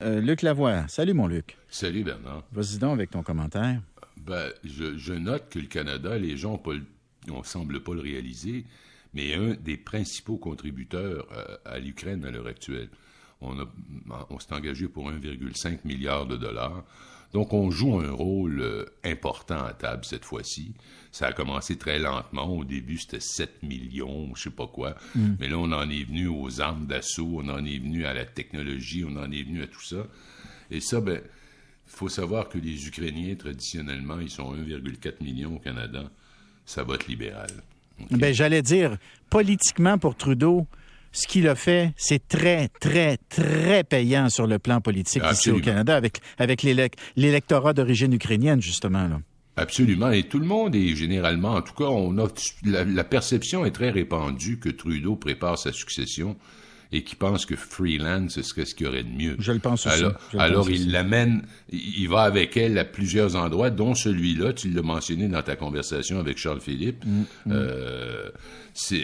Euh, Luc Lavoie. Salut, mon Luc. Salut, Bernard. Vas-y donc avec ton commentaire. Ben, je, note que le Canada, les gens ne semblent pas le réaliser, mais est un des principaux contributeurs euh, à, l'Ukraine à l'heure actuelle. On, on s'est engagé pour 1,5 milliard de dollars. Donc, on joue un rôle euh, important à table cette fois-ci. Ça a commencé très lentement. Au début, c'était 7 millions, je sais pas quoi. Mm. Mais là, on en est venu aux armes d'assaut, on en est venu à la technologie, on en est venu à tout ça. Et ça, ben, il faut savoir que les Ukrainiens, traditionnellement, ils sont 1,4 million au Canada. Ça vote libéral. Ben, j'allais dire, politiquement, pour Trudeau, ce qu'il a fait, c'est très, très, très payant sur le plan politique ici au Canada avec, avec l'électorat d'origine ukrainienne, justement. Là. Absolument. Et tout le monde est généralement, en tout cas, on a, la perception est très répandue que Trudeau prépare sa succession et qui pense que Freeland, ce serait ce qu'il y aurait de mieux. Je le pense aussi. Alors, il l'amène, il va avec elle à plusieurs endroits, dont celui-là, tu l'as mentionné dans ta conversation avec Charles Philippe. Mm, mm. Euh,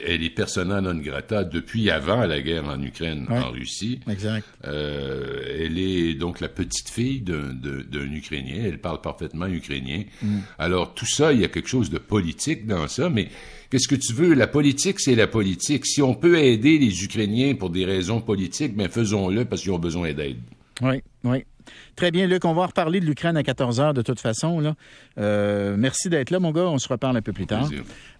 elle est persona non grata depuis avant la guerre en Ukraine, en Russie. Exact. Euh, elle est donc la petite fille d'un Ukrainien. Elle parle parfaitement ukrainien. Mm. Alors, tout ça, il y a quelque chose de politique dans ça, mais Qu'est-ce que tu veux? La politique, c'est la politique. Si on peut aider les Ukrainiens pour des raisons politiques, bien faisons-le parce qu'ils ont besoin d'aide. Oui, oui. Très bien, Luc. On va reparler de l'Ukraine à 14 heures de toute façon. Là. Euh, merci d'être là, mon gars. On se reparle un peu plus tard.